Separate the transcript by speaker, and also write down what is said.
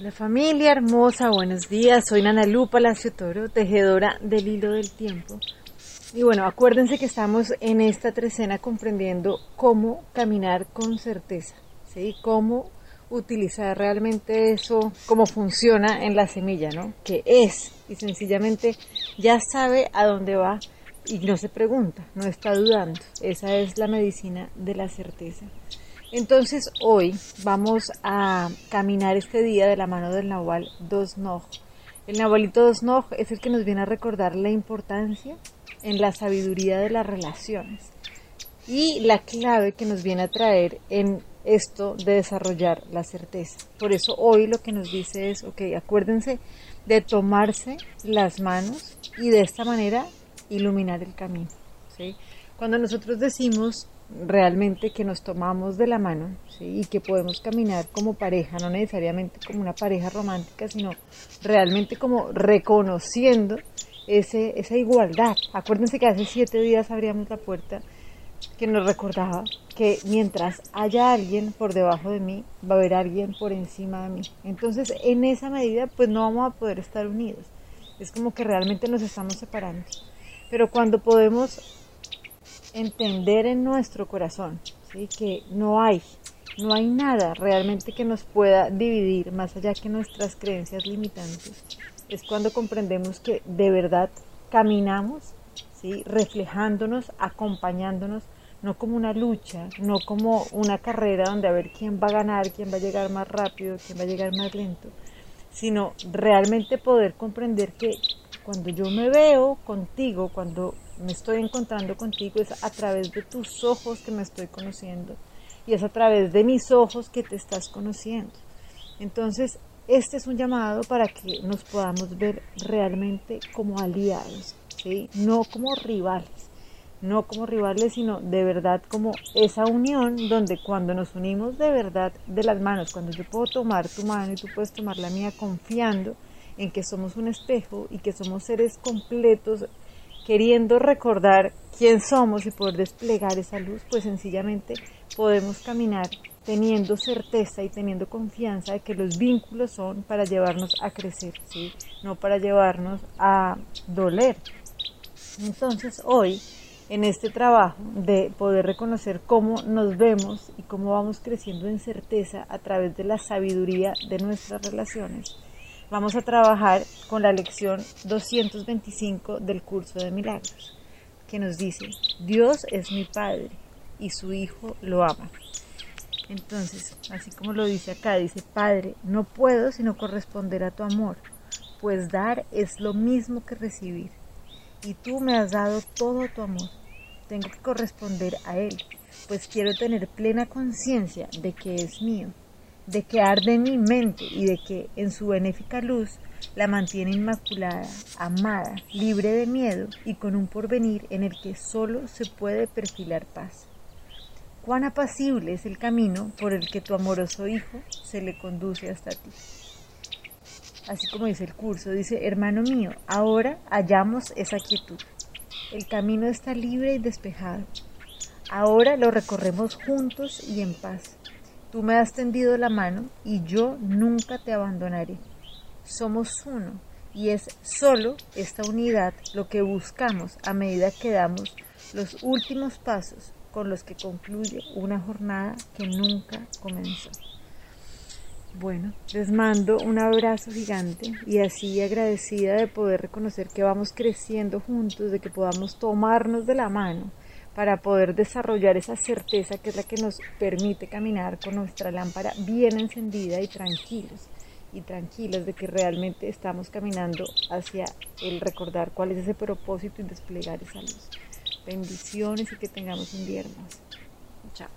Speaker 1: La familia hermosa, buenos días. Soy Nana Lu Palacio Toro, tejedora del hilo del tiempo. Y bueno, acuérdense que estamos en esta trecena comprendiendo cómo caminar con certeza, ¿sí? Cómo utilizar realmente eso, cómo funciona en la semilla, ¿no? Que es, y sencillamente ya sabe a dónde va y no se pregunta, no está dudando. Esa es la medicina de la certeza. Entonces hoy vamos a caminar este día de la mano del Nahual Dos Noj. El Nahualito Dos Noj es el que nos viene a recordar la importancia en la sabiduría de las relaciones y la clave que nos viene a traer en esto de desarrollar la certeza. Por eso hoy lo que nos dice es, ok, acuérdense de tomarse las manos y de esta manera iluminar el camino. ¿sí? Cuando nosotros decimos realmente que nos tomamos de la mano y que podemos caminar como pareja, no necesariamente como una pareja romántica, sino realmente como reconociendo ese, esa igualdad. Acuérdense que hace siete días abríamos la puerta que nos recordaba que mientras haya alguien por debajo de mí, va a haber alguien por encima de mí. Entonces, en esa medida, pues no vamos a poder estar unidos. Es como que realmente nos estamos separando. Pero cuando podemos entender en nuestro corazón ¿sí? que no hay, no hay nada realmente que nos pueda dividir más allá que nuestras creencias limitantes. Es cuando comprendemos que de verdad caminamos, ¿sí? reflejándonos, acompañándonos, no como una lucha, no como una carrera donde a ver quién va a ganar, quién va a llegar más rápido, quién va a llegar más lento, sino realmente poder comprender que cuando yo me veo contigo, cuando me estoy encontrando contigo, es a través de tus ojos que me estoy conociendo y es a través de mis ojos que te estás conociendo. Entonces, este es un llamado para que nos podamos ver realmente como aliados, ¿sí? no como rivales, no como rivales, sino de verdad como esa unión donde cuando nos unimos de verdad de las manos, cuando yo puedo tomar tu mano y tú puedes tomar la mía confiando en que somos un espejo y que somos seres completos queriendo recordar quién somos y poder desplegar esa luz, pues sencillamente podemos caminar teniendo certeza y teniendo confianza de que los vínculos son para llevarnos a crecer, no para llevarnos a doler. Entonces hoy, en este trabajo de poder reconocer cómo nos vemos y cómo vamos creciendo en certeza a través de la sabiduría de nuestras relaciones, Vamos a trabajar con la lección 225 del curso de milagros, que nos dice, Dios es mi Padre y su Hijo lo ama. Entonces, así como lo dice acá, dice, Padre, no puedo sino corresponder a tu amor, pues dar es lo mismo que recibir. Y tú me has dado todo tu amor. Tengo que corresponder a él, pues quiero tener plena conciencia de que es mío de que arde en mi mente y de que en su benéfica luz la mantiene inmaculada, amada, libre de miedo y con un porvenir en el que solo se puede perfilar paz. Cuán apacible es el camino por el que tu amoroso Hijo se le conduce hasta ti. Así como dice el curso, dice, hermano mío, ahora hallamos esa quietud. El camino está libre y despejado. Ahora lo recorremos juntos y en paz Tú me has tendido la mano y yo nunca te abandonaré. Somos uno y es solo esta unidad lo que buscamos a medida que damos los últimos pasos con los que concluye una jornada que nunca comenzó. Bueno, les mando un abrazo gigante y así agradecida de poder reconocer que vamos creciendo juntos, de que podamos tomarnos de la mano para poder desarrollar esa certeza que es la que nos permite caminar con nuestra lámpara bien encendida y tranquilos y tranquilos de que realmente estamos caminando hacia el recordar cuál es ese propósito y desplegar esa luz. Bendiciones y que tengamos un día hermoso. Chao.